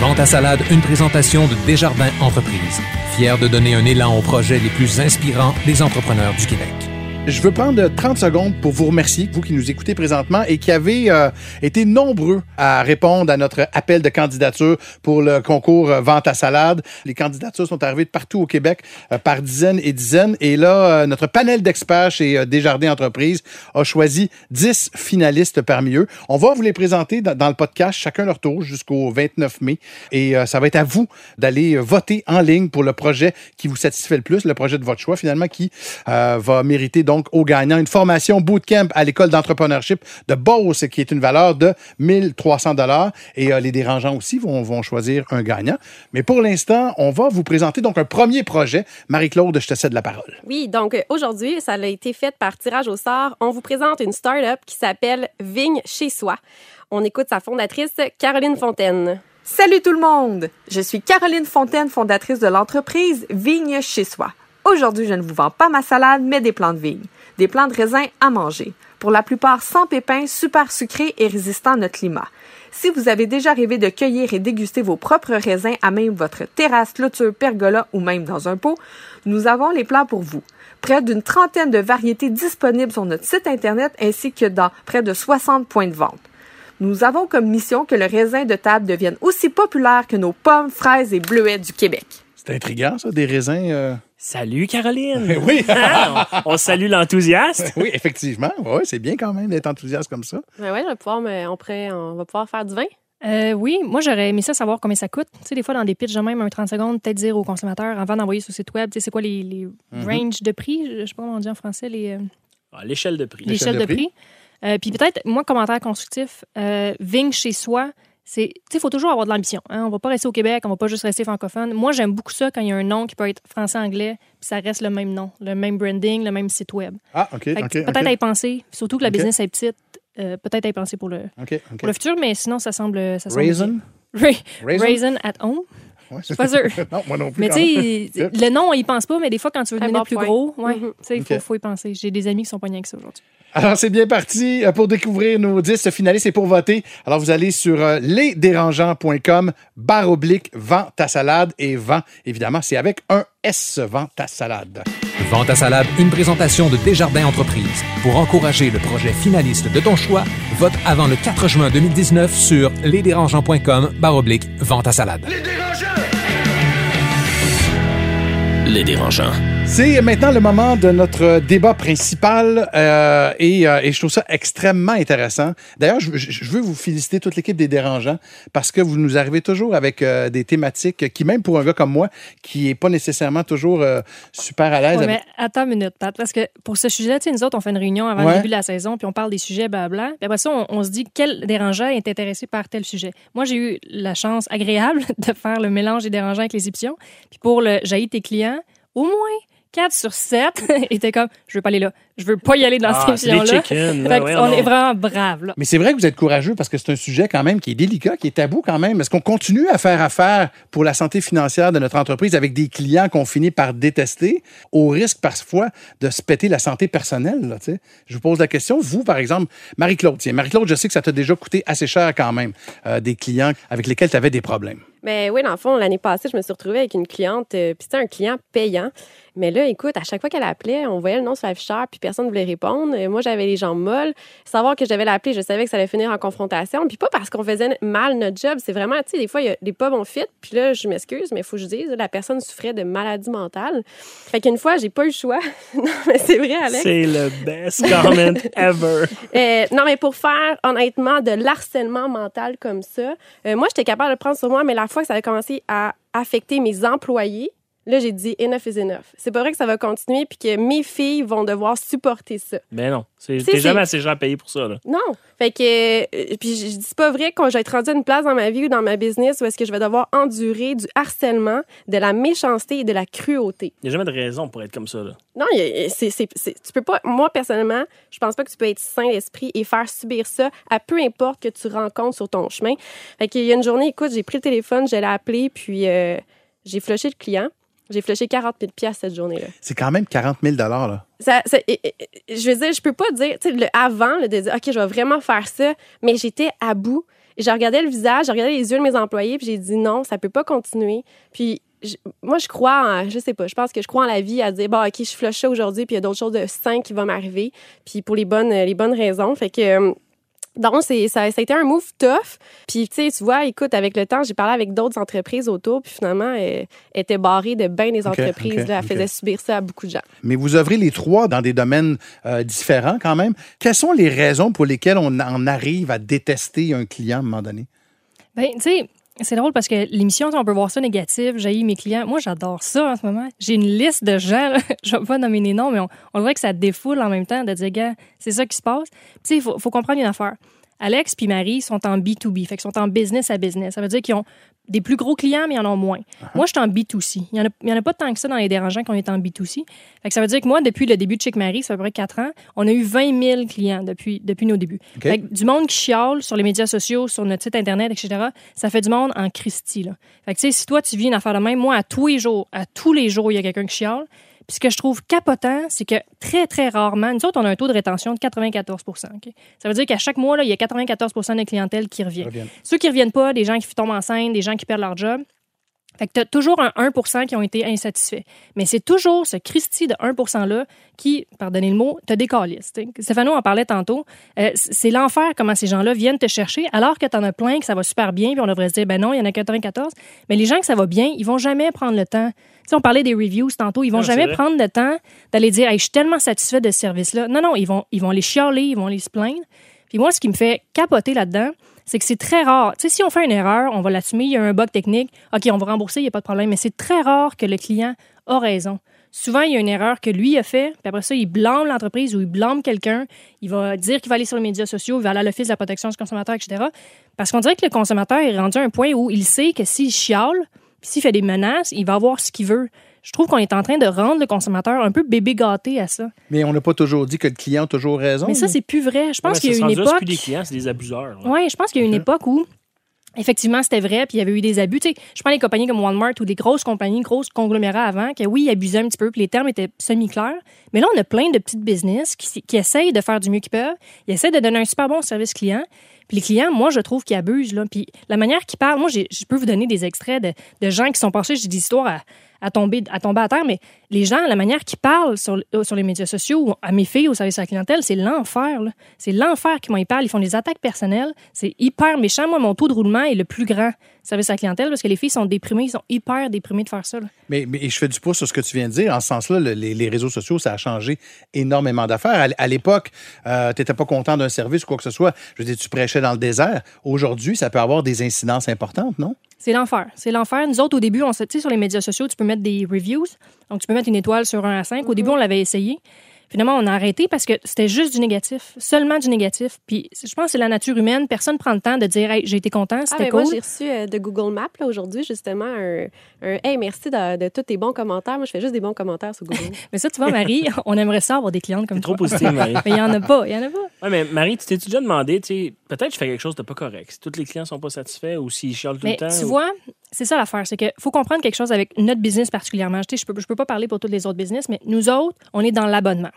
Vente à salade, une présentation de Desjardins Entreprises. Fier de donner un élan aux projets les plus inspirants des entrepreneurs du Québec. Je veux prendre 30 secondes pour vous remercier, vous qui nous écoutez présentement et qui avez euh, été nombreux à répondre à notre appel de candidature pour le concours euh, Vente à salade. Les candidatures sont arrivées de partout au Québec euh, par dizaines et dizaines. Et là, notre panel d'experts chez Desjardins Entreprises a choisi 10 finalistes parmi eux. On va vous les présenter dans, dans le podcast, chacun leur tour, jusqu'au 29 mai. Et ça va être à vous d'aller voter en ligne pour le projet qui vous satisfait le plus, le projet de votre choix, finalement, qui va mériter donc aux gagnants une formation bootcamp à l'école d'entrepreneurship de Beauce, qui est une valeur de 1300 dollars. Et euh, les dérangeants aussi vont, vont choisir un gagnant. Mais pour l'instant, on va vous présenter donc un premier projet. Marie-Claude, je te cède la parole. Oui, donc euh, aujourd'hui, ça a été fait par tirage au sort. On vous présente une start-up qui s'appelle Vigne chez soi. On écoute sa fondatrice, Caroline Fontaine. Salut tout le monde! Je suis Caroline Fontaine, fondatrice de l'entreprise Vigne chez soi. Aujourd'hui, je ne vous vends pas ma salade, mais des plants de vigne. Des plants de raisin à manger. Pour la plupart sans pépins, super sucrés et résistants à notre climat. Si vous avez déjà rêvé de cueillir et déguster vos propres raisins à même votre terrasse, clôture, pergola ou même dans un pot, nous avons les plans pour vous. Près d'une trentaine de variétés disponibles sur notre site Internet ainsi que dans près de 60 points de vente. Nous avons comme mission que le raisin de table devienne aussi populaire que nos pommes, fraises et bleuets du Québec. C'est intriguant, ça, des raisins. euh. Salut, Caroline. (laughs) Oui. Ah, on, on salue l'enthousiaste. oui, effectivement. Oui, c'est bien quand même d'être enthousiaste comme ça. Ben ouais, je vais pouvoir me- on, pourrait- on va pouvoir faire du vin. Euh, oui, moi, j'aurais aimé ça savoir combien ça coûte. Tu sais, des fois, dans des pitchs, j'ai même un 30 secondes, peut-être dire aux consommateurs avant d'envoyer sur le site web, tu sais, c'est quoi les, les ranges de prix, je je sais pas comment on dit en français, les, euh, Ah, L'échelle de prix. L'échelle l'échelle de de prix. Euh, Puis peut-être, moi, commentaire constructif, euh, Vigne chez soi, c'est, il faut toujours avoir de l'ambition. Hein? On va pas rester au Québec, on va pas juste rester francophone. Moi, j'aime beaucoup ça quand il y a un nom qui peut être français-anglais, puis ça reste le même nom, le même branding, le même site web. Ah, OK, Fait que OK. peut-être à y penser, surtout que la business est petite, euh, peut-être à y penser pour le, pour le futur, mais sinon, ça semble. Ça semble Raisin? Raisin? Raisin at home? Ouais. suis pas sûre. (laughs) non, moi non plus. Mais tu sais, (laughs) le nom, on y pense pas, mais des fois, quand tu veux devenir bon plus point. gros, ouais, Mhm. il faut, faut y penser. J'ai des amis qui sont pognés avec ça aujourd'hui. Alors, c'est bien parti euh, pour découvrir nos 10 finalistes et pour voter. Alors, vous allez sur euh, lesdérangeants.com, barre oblique, vent ta salade et vent, évidemment, c'est avec un S, vent ta salade. Vente à salade, une présentation de Desjardins Entreprises. Pour encourager le projet finaliste de ton choix, vote avant le 4 juin 2019 sur lesdérangeants.com barre oblique vente à salade. Les dérangeants. C'est maintenant le moment de notre débat principal euh, et, euh, et je trouve ça extrêmement intéressant. D'ailleurs, je, veux vous féliciter toute l'équipe des dérangeants parce que vous nous arrivez toujours avec euh, des thématiques qui, même pour un gars comme moi, qui est pas nécessairement toujours super à l'aise. Ouais, avec- mais attends une minute, Pat, parce que pour ce sujet, tu sais, nous autres, on fait une réunion avant Ouais. le début de la saison, puis on parle des sujets, blabla. Puis après ça, on, on se dit quel dérangeant est intéressé par tel sujet. Moi, j'ai eu la chance agréable (laughs) de faire le mélange des dérangeants avec les options. Puis pour le jaillit tes clients, au moins, 4 sur 7 (laughs) étaient comme, je veux pas aller là. Je veux pas y aller dans Ah. Fait là, voyons on est vraiment braves, là. Mais c'est vrai que vous êtes courageux parce que c'est un sujet quand même qui est délicat, qui est tabou quand même. Est-ce qu'on continue à faire affaire pour la santé financière de notre entreprise avec des clients qu'on finit par détester au risque parfois de se péter la santé personnelle? Là, tu sais? je vous pose la question. Vous, par exemple, Marie-Claude, tiens, Marie-Claude, je sais que ça t'a déjà coûté assez cher quand même, euh, des clients avec lesquels tu avais des problèmes. Mais oui, dans le fond, l'année passée, je me suis retrouvée avec une cliente, euh, puis c'était un client payant. Mais là, écoute, à chaque fois qu'elle appelait, on voyait le nom sur l'afficheur, puis personne ne voulait répondre. Euh, Moi, j'avais les jambes molles. Savoir que je devais l'appeler, je savais que ça allait finir en confrontation. Puis pas parce qu'on faisait mal notre job, c'est vraiment, tu sais, des fois, il y a des pas bons fit. Puis là, je m'excuse, mais il faut que je dise, la personne souffrait de maladie mentale. Fait qu'une fois, j'ai pas eu le choix. (laughs) non, mais c'est vrai, Alex. C'est le best comment ever. (laughs) Euh, non, mais pour faire honnêtement de l'harcèlement mental comme ça, euh, moi, j'étais capable de le prendre sur moi, mais la fois que ça a commencé à affecter mes employés, là, j'ai dit enough is enough. C'est pas vrai que ça va continuer puis que mes filles vont devoir supporter ça. Mais non, c'est- t'es jamais assez cher payé pour ça. Là. Non. Fait que, euh, puis je dis c'est pas vrai quand je vais être rendue à une place dans ma vie ou dans ma business où est-ce que je vais devoir endurer du harcèlement, de la méchanceté et de la cruauté. Il n'y a jamais de raison pour être comme ça. Là. Non, c'est- tu peux pas. Moi, personnellement, je pense pas que tu peux être sain d'esprit et faire subir ça à peu importe que tu rencontres sur ton chemin. Fait qu'il y a une journée, écoute, j'ai pris le téléphone, je l'ai appelé, puis euh, j'ai flushé le client. J'ai flushé 40 000 piastres cette journée-là. C'est quand même 40 000 là. Ça, ça- et- et- et- je veux dire, je peux pas dire, tu sais, le avant, là, de dire, OK, je vais vraiment faire ça, mais j'étais à bout. Je regardais le visage, je regardais les yeux de mes employés, puis j'ai dit non, ça peut pas continuer. Puis je- moi, je crois en, je sais pas, je pense que je crois en la vie à dire, bon, OK, je flush ça aujourd'hui, puis il y a d'autres choses de sain qui vont m'arriver, puis pour les bonnes, les bonnes raisons. Fait que. Euh, donc, c'est, ça, ça a été un move tough. Puis, tu sais, tu vois, écoute, avec le temps, j'ai parlé avec d'autres entreprises autour, puis finalement, elle, elle était barrée de bien des entreprises. Là, elle faisait subir ça à beaucoup de gens. Mais vous œuvrez les trois dans des domaines euh, différents quand même. Quelles sont les raisons pour lesquelles on en arrive à détester un client à un moment donné? Ben, tu sais, c'est drôle parce que l'émission, on peut voir ça négatif, j'ai mes clients. Moi, j'adore ça en ce moment. J'ai une liste de gens, là, (laughs) je vais pas nommer les noms, mais on, on dirait que ça défoule en même temps de dire, gars, c'est ça qui se passe. Tu sais, il faut comprendre une affaire. Alex puis Marie sont en B2B, fait qu'ils sont en business à business. Ça veut dire qu'ils ont des plus gros clients, mais ils en ont moins. Moi, je suis en B2C. Il n'y en, en a pas tant que ça dans les dérangeants qu'on est en B2C. Fait que ça veut dire que moi, depuis le début de Chic Marie, ça fait à peu près 4 ans, on a eu 20 000 clients depuis, depuis nos débuts. OK. Fait que du monde qui chiale sur les médias sociaux, sur notre site Internet, etc., ça fait du monde en Christie. Là. Fait que, si toi, tu vis une affaire de même, moi, à tous les jours, à tous les jours, il y a quelqu'un qui chiale. Puis ce que je trouve capotant, c'est que très, très rarement, nous autres, on a un taux de rétention de 94 OK? Ça veut dire qu'à chaque mois, là, il y a 94 de clientèle qui revient. Reviennent. Ceux qui reviennent pas, des gens qui tombent enceintes, des gens qui perdent leur job. Fait que tu as toujours un 1% qui ont été insatisfaits. Mais c'est toujours ce Christie de 1 %-là qui, pardonnez le mot, te décalisse. Stéphano en parlait tantôt. Euh, c'est l'enfer comment ces gens-là viennent te chercher alors que tu en as plein, que ça va super bien, puis on devrait se dire, ben non, il y en a 94. Mais les gens que ça va bien, ils vont jamais prendre le temps. Tu sais, on parlait des reviews tantôt. Ils vont Ah, jamais prendre le temps d'aller dire, hey, je suis tellement satisfait de ce service-là. Non, non, ils vont, ils vont les chialer, ils vont les se plaindre. Puis moi, ce qui me fait capoter là-dedans, c'est que c'est très rare. Tu sais, si on fait une erreur, on va l'assumer, il y a un bug technique, OK, on va rembourser, il n'y a pas de problème, mais c'est très rare que le client a raison. Souvent, il y a une erreur que lui a fait, puis après ça, il blâme l'entreprise ou il blâme quelqu'un. Il va dire qu'il va aller sur les médias sociaux, il va aller à l'Office de la protection du consommateur, etc. Parce qu'on dirait que le consommateur est rendu à un point où il sait que s'il chiale, s'il fait des menaces, il va avoir ce qu'il veut. Je trouve qu'on est en train de rendre le consommateur un peu bébé gâté à ça. Mais on n'a pas toujours dit que le client a toujours raison. Mais ça, c'est plus vrai. Je pense Ouais, qu'il y a une là, c'est époque. plus des clients, c'est des abuseurs. Oui, je pense qu'il y a eu une époque où, effectivement, c'était vrai, puis il y avait eu des abus. Tu sais, je prends les compagnies comme Walmart ou des grosses compagnies, grosses conglomérats avant, que oui, ils abusaient un petit peu, puis les termes étaient semi-clairs. Mais là, on a plein de petites business qui, qui essayent de faire du mieux qu'ils peuvent. Ils essaient de donner un super bon service client. Puis les clients, moi, je trouve qu'ils abusent. Là. Puis la manière qu'ils parlent, moi, je peux vous donner des extraits de, de gens qui sont passés, j'ai des histoires à, à, tomber, à tomber à terre, mais les gens, la manière qu'ils parlent sur, euh, sur les médias sociaux, à mes filles, au service à la clientèle, c'est l'enfer. C'est l'enfer comment ils parlent. Ils font des attaques personnelles. C'est hyper méchant. Moi, mon taux de roulement est le plus grand service à la clientèle parce que les filles sont déprimées. Ils sont hyper déprimées de faire ça. Mais, je fais du pouce sur ce que tu viens de dire. En ce sens-là, le- les, les réseaux sociaux, ça a changé énormément d'affaires. À, l'époque, tu n'étais pas content d'un service ou quoi que ce soit. Je veux dire, tu prêchais dans le désert. Aujourd'hui, ça peut avoir des incidences importantes, non? C'est l'enfer. C'est l'enfer. Nous autres, au début, on sais, sur les médias sociaux, tu peux mettre des reviews. Donc, tu peux mettre une étoile sur 1 à 5. Au début, on l'avait essayé. Finalement, on a arrêté parce que c'était juste du négatif, seulement du négatif. Puis je pense que c'est la nature humaine. Personne prend le temps de dire hey, j'ai été content, Ah, c'était ben, cool. Moi, j'ai reçu euh, de Google Maps là, aujourd'hui, justement, un, un Hey, merci de, de tous tes bons commentaires. Moi, je fais juste des bons commentaires sur Google. (laughs) Mais ça, tu vois, Marie, (laughs) on aimerait ça avoir des clientes comme C'est trop toi. positif, Marie. (laughs) Mais il y en a pas, il y en a pas. Ouais, mais Marie, tu t'es déjà demandé, tu sais, peut-être que je fais quelque chose de pas correct. Si tous les clients sont pas satisfaits ou s'ils chialent tout Mais le temps. tu ou- vois, c'est ça l'affaire, c'est qu'il faut comprendre quelque chose avec notre business particulièrement. Je, je peux, je peux pas parler pour tous les autres business, mais nous autres, on est dans l'abonnement.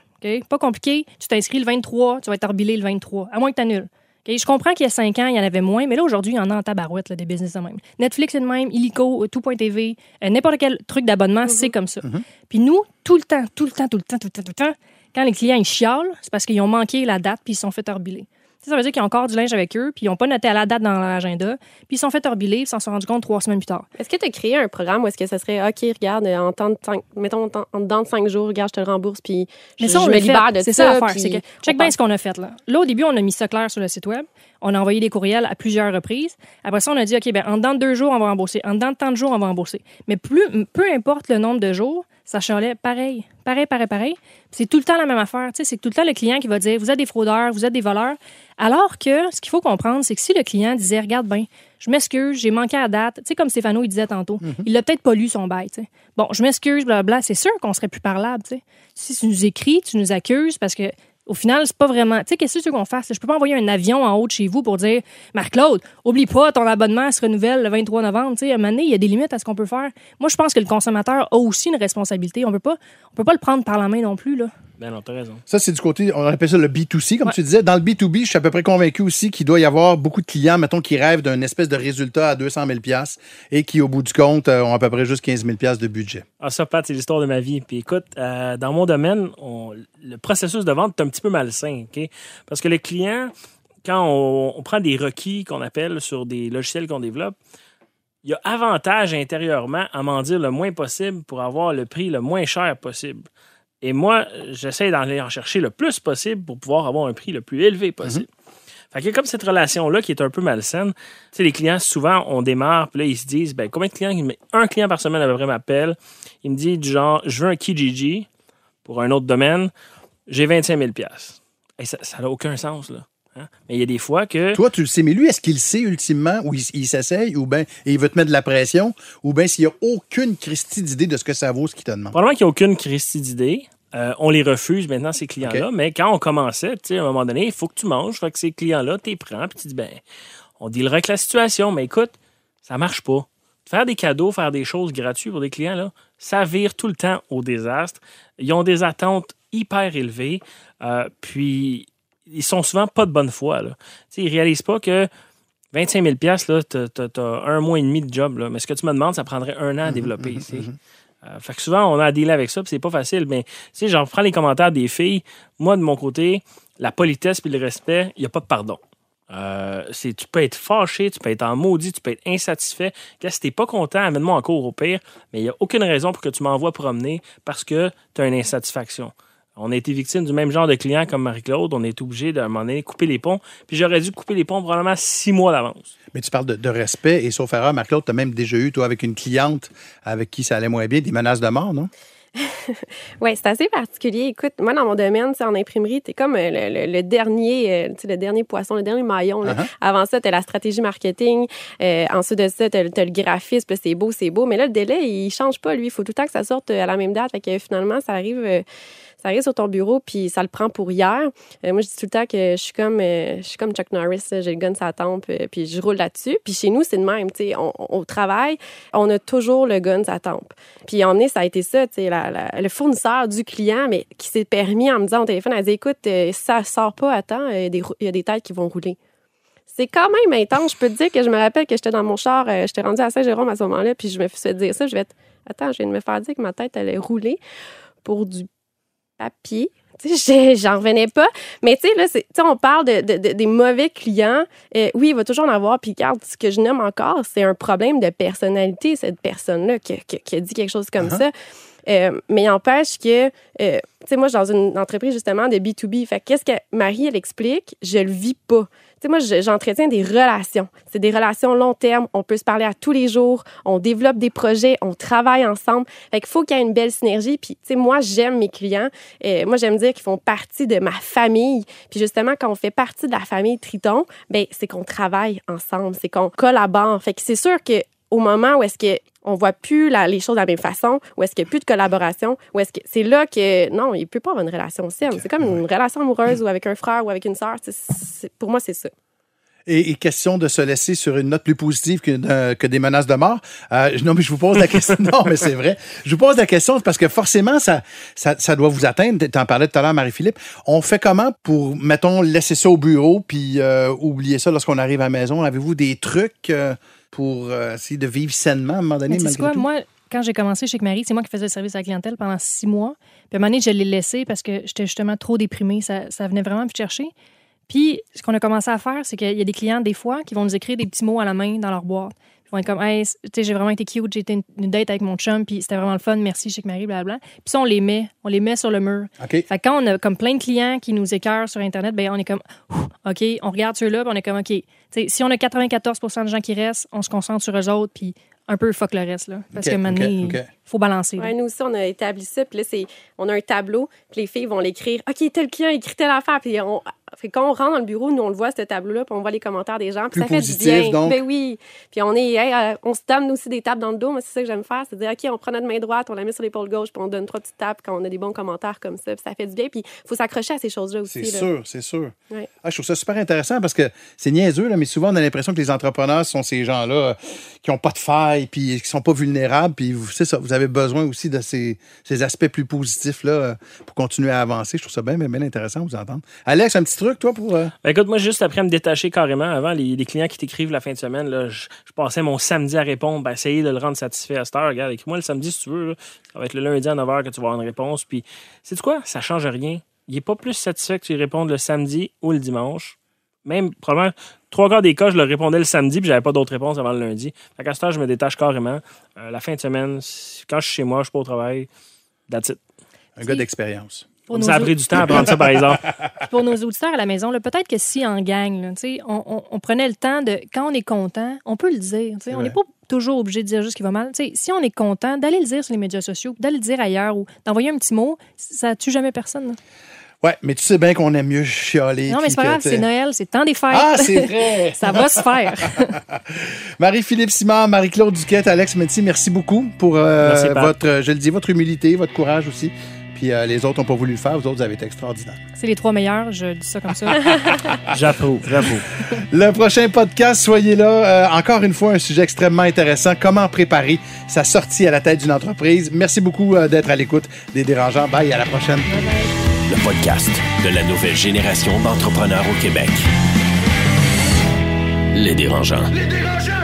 Pas compliqué. Tu t'inscris le 23, tu vas être orbilé le 23, à moins que tu annules. Je comprends qu'il y a cinq ans, il y en avait moins, mais là, aujourd'hui, il y en a en tabarouette, là, des business de même. Netflix est de même, Illico, Tout.tv, euh, n'importe quel truc d'abonnement, c'est comme ça. Puis nous, tout le temps, tout le temps, tout le temps, tout le temps, tout le temps, quand les clients ils chialent, c'est parce qu'ils ont manqué la date puis ils se sont fait orbiler. Ça veut dire qu'ils ont encore du linge avec eux, puis ils n'ont pas noté à la date dans leur agenda, puis ils sont fait orbiler, puis ils s'en sont rendus compte trois semaines plus tard. Est-ce que tu as créé un programme où est-ce que ça serait OK, regarde, en temps de cinq, mettons en dedans de cinq jours, regarde, je te le rembourse, puis je, Mais ça, on je me libère fait. de C'est ça. ça l'affaire. puis C'est que, on check bien ce qu'on a fait là. Là, au début, on a mis ça clair sur le site web. On a envoyé des courriels à plusieurs reprises. Après ça, on a dit, OK, ben, en dedans de deux jours, on va rembourser. En dedans de tant de jours, on va rembourser. Mais plus, peu importe le nombre de jours, ça pareil. Pareil, pareil, pareil. C'est tout le temps la même affaire. Tu sais, C'est tout le temps le client qui va dire, vous êtes des fraudeurs, vous êtes des voleurs. Alors que ce qu'il faut comprendre, c'est que si le client disait, regarde bien, je m'excuse, j'ai manqué à date, tu sais, comme Stéphano, il disait tantôt, il l'a peut-être pas lu son bail, tu sais. Bon, je m'excuse, blablabla, c'est sûr qu'on serait plus parlable, tu sais. Si tu nous écris, tu nous accuses parce que au final, c'est pas vraiment. Tu sais, qu'est-ce que tu veux qu'on fasse? Je peux pas envoyer un avion en haut de chez vous pour dire Marc-Claude, oublie pas, ton abonnement se renouvelle le 23 novembre. Tu sais, à un moment donné, il y a des limites à ce qu'on peut faire. Moi, je pense que le consommateur a aussi une responsabilité. On peut peut pas le prendre par la main non plus, là. Ben non, t'as raison. Ça, c'est du côté, on appelle ça le B2C, comme Ouais. tu disais. Dans le B2B, je suis à peu près convaincu aussi qu'il doit y avoir beaucoup de clients, mettons, qui rêvent d'un espèce de résultat à 200 000 et qui, au bout du compte, euh, ont à peu près juste 15 000 de budget. Ah, ça, Pat, c'est l'histoire de ma vie. Puis écoute, euh, dans mon domaine, on- le processus de vente est un petit peu malsain, OK? Parce que les clients, quand on, on prend des requis qu'on appelle sur des logiciels qu'on développe, il y a avantage intérieurement à m'en dire le moins possible pour avoir le prix le moins cher possible. Et moi, j'essaie d'aller en chercher le plus possible pour pouvoir avoir un prix le plus élevé possible. Fait qu'il y a comme cette relation-là qui est un peu malsaine. Tu sais, les clients, souvent, on démarre, puis là, ils se disent, ben, combien de clients, un client par semaine à peu près m'appelle, il me dit du genre, je veux un Kijiji pour un autre domaine, j'ai 25 000 Et ça n'a aucun sens, là. Hein? Mais il y a des fois que... Toi, tu le sais, mais lui, est-ce qu'il sait ultimement ou il, il s'essaye ou bien il veut te mettre de la pression ou bien s'il n'y a aucune Christie d'idée de ce que ça vaut, ce qu'il te demande? Probablement qu'il n'y a aucune Christie d'idée. Euh, on les refuse maintenant, ces clients-là. Mais quand on commençait, tu sais, à un moment donné, il faut que tu manges. Fait que ces clients-là, tu les prends, puis tu dis, ben, on dealera avec la situation. Mais écoute, ça marche pas. Faire des cadeaux, faire des choses gratuites pour des clients, là, ça vire tout le temps au désastre. Ils ont des attentes hyper élevées. euh, puis, ils sont souvent pas de bonne foi. Là. Ils réalisent pas que 25 000 là, t'as, t'as un mois et demi de job. Là. Mais ce que tu me demandes, ça prendrait un an à développer. tu sais. Euh, fait que souvent, on a à dealer avec ça, puis c'est pas facile. Mais, sais, j'en prends les commentaires des filles. Moi, de mon côté, la politesse puis le respect, il n'y a pas de pardon. Euh, c'est, tu peux être fâché, tu peux être en maudit, tu peux être insatisfait. Là, si t'es pas content, amène-moi en cours au pire. Mais il n'y a aucune raison pour que tu m'envoies promener parce que tu as une insatisfaction. On a été victime du même genre de client comme Marie-Claude. On est obligé d'un moment donné couper les ponts. Puis j'aurais dû couper les ponts probablement six mois d'avance. Mais tu parles de, de respect et sauf erreur, Marc-Claude, tu as même déjà eu, toi, avec une cliente avec qui ça allait moins bien, des menaces de mort, non? (laughs) Oui, c'est assez particulier. Écoute, moi, dans mon domaine, c'est en imprimerie, t'es comme euh, le, le- le dernier, euh, tu sais, le dernier poisson, le dernier maillon. là. Uh-huh. Avant ça, t'as la stratégie marketing. Euh, ensuite de ça, t'as, le- t'as le graphisme. C'est beau, c'est beau. Mais là, le délai, il change pas, lui. Il faut tout le temps que ça sorte euh, à la même date. Fait que finalement, ça arrive... euh, ça arrive sur ton bureau, puis ça le prend pour hier. Euh, moi, je dis tout le temps que je suis comme, euh, je suis comme Chuck Norris, j'ai le gun la tempe, euh, puis je roule là-dessus. Puis chez nous, c'est de même, tu sais, on, on- au travail, on a toujours le gun la tempe. Puis emmené, ça a été ça, tu sais, le fournisseur du client, mais qui s'est permis en me disant au téléphone, elle dit, écoute, ça sort pas à temps, il y a des têtes qui vont rouler. C'est quand même intense. Je peux te dire que je me rappelle que j'étais dans mon char, j'étais rendue à Saint-Jérôme à ce moment-là, puis je me suis fait dire ça. Je vais être, attends, je viens de me faire dire que ma tête allait rouler pour du papier. (laughs) J'en revenais pas. Mais tu sais, là, on parle de, de- de- des mauvais clients. Euh, oui, il va toujours en avoir. Puis regarde, ce que je nomme encore, c'est un problème de personnalité, cette personne-là qui, qui- qui a dit quelque chose comme ça. Euh, mais il empêche que, euh, tu sais, moi, je suis dans une entreprise justement de B2B. Fait que qu'est-ce que Marie, elle explique? Je le vis pas. Tu sais, moi, je- j'entretiens des relations. C'est des relations long terme. On peut se parler à tous les jours. On développe des projets. On travaille ensemble. Fait qu'il faut qu'il y ait une belle synergie. Puis, tu sais, moi, j'aime mes clients. Euh, moi, j'aime dire qu'ils font partie de ma famille. Puis, justement, quand on fait partie de la famille Triton, ben c'est qu'on travaille ensemble. C'est qu'on collabore. Fait que c'est sûr que au moment où est-ce que on voit plus la- les choses de la même façon, où est-ce qu'il n'y a plus de collaboration, où est-ce que c'est là que non, il peut pas avoir une relation saine. C'est comme une relation amoureuse ou avec un frère ou avec une sœur. Pour moi, c'est ça. Et, et question de se laisser sur une note plus positive que, euh, que des menaces de mort. Euh, non, mais je vous pose la question. (laughs) non, mais c'est vrai. Je vous pose la question parce que forcément, ça, ça, ça doit vous atteindre. Tu en parlais tout à l'heure, Marie-Philippe. On fait comment pour, mettons, laisser ça au bureau puis euh, oublier ça lorsqu'on arrive à la maison? Avez-vous des trucs euh, pour essayer de vivre sainement à un moment donné, Mais malgré quoi, tout? moi, quand j'ai commencé chez Marie, c'est moi qui faisais le service à la clientèle pendant six mois. Puis à un moment donné, je l'ai laissé parce que j'étais justement trop déprimée. Ça, ça venait vraiment me chercher. Puis ce qu'on a commencé à faire, c'est qu'il y a des clients, des fois, qui vont nous écrire des petits mots à la main dans leur boîte. Ils vont être comme, hey, tu sais, j'ai vraiment été cute, j'ai été une- une date avec mon chum, puis c'était vraiment le fun, merci chez Marie, blablabla. Puis ça, on les met, on les met sur le mur. OK. Fait que quand on a comme plein de clients qui nous écœurent sur Internet, ben on est comme, OK, on regarde ceux-là, puis on est comme, OK. Tu sais, si on a 94% de gens qui restent, on se concentre sur eux autres, puis un peu fuck le reste, là. Parce que maintenant, il faut balancer. Ouais, nous aussi, on a établi ça. Puis là, c'est, on a un tableau. Puis les filles vont l'écrire. OK, tel client a écrit telle affaire. Puis on, fait quand on rentre dans le bureau, nous, on le voit, ce tableau-là. Puis on voit les commentaires des gens. Puis ça fait positif, du bien. donc. Ben oui. Puis on est, hey, euh, on se donne aussi des tapes dans le dos. Moi, c'est ça que j'aime faire. C'est dire, OK, on prend notre main droite, on la met sur l'épaule gauche, puis on donne trois petites tapes quand on a des bons commentaires comme ça. Puis ça fait du bien. Puis il faut s'accrocher à ces choses-là aussi. C'est sûr, c'est sûr. Ouais. Ah, je trouve ça super intéressant parce que c'est niaiseux, là, mais souvent on a l'impression que les entrepreneurs sont ces gens-là euh, qui n'ont pas de faille puis qui sont pas vulnérables. Puis vous- ça, vous avez besoin aussi de ces, ces aspects plus positifs là, euh, pour continuer à avancer. Je trouve ça bien, bien, bien intéressant de vous entendre. Alex, un petit truc, toi, pour. euh, Ben, écoute, moi, juste après me détacher carrément, avant, les, les clients qui t'écrivent la fin de semaine, là, je, je passais mon samedi à répondre, ben, essayer de le rendre satisfait à cette heure. Regarde, écris-moi le samedi si tu veux. là. Ça va être le lundi à 9h que tu vas avoir une réponse. Puis, sais-tu quoi? Ça change rien. Il n'est pas plus satisfait que tu répondes le samedi ou le dimanche. Même, probablement, trois quarts des cas, je leur répondais le samedi, puis j'avais pas d'autres réponses avant le lundi. Fait qu'à cette heure, je me détache carrément. Euh, la fin de semaine, quand je suis chez moi, je suis pas au travail. That's it. un gars d'expérience. Pour nos, Ça a pris du temps à prendre ça, par exemple. (laughs) Pour nos auditeurs à la maison, là, peut-être que si en gang, là, tu sais, on, on- on prenait le temps de, quand on est content, on peut le dire. tu sais, On n'est pas toujours obligé de dire juste ce qui va mal. Tu sais, si on est content, d'aller le dire sur les médias sociaux, d'aller le dire ailleurs ou d'envoyer un petit mot, ça tue jamais personne. là. Ouais, mais tu sais bien qu'on aime mieux chialer. Non, mais c'est pas grave, c'est Noël, c'est temps des fêtes. Ah, c'est vrai! (laughs) ça va se faire. (laughs) Marie-Philippe Simard, Marie-Claude Duquette, Alex Metti, merci beaucoup pour euh, Merci, votre, je le dis, votre humilité, votre courage aussi. Puis euh, les autres n'ont pas voulu le faire, vous autres, vous avez été extraordinaires. c'est les trois meilleurs, je dis ça comme ça. (laughs) J'approuve, j'approuve. Le prochain podcast, soyez là. Euh, encore une fois, un sujet extrêmement intéressant. Comment préparer sa sortie à la tête d'une entreprise. Merci beaucoup euh, d'être à l'écoute des dérangeants. Bye, à la prochaine. Le podcast de la nouvelle génération d'entrepreneurs au Québec. Les dérangeants. Les dérangeants!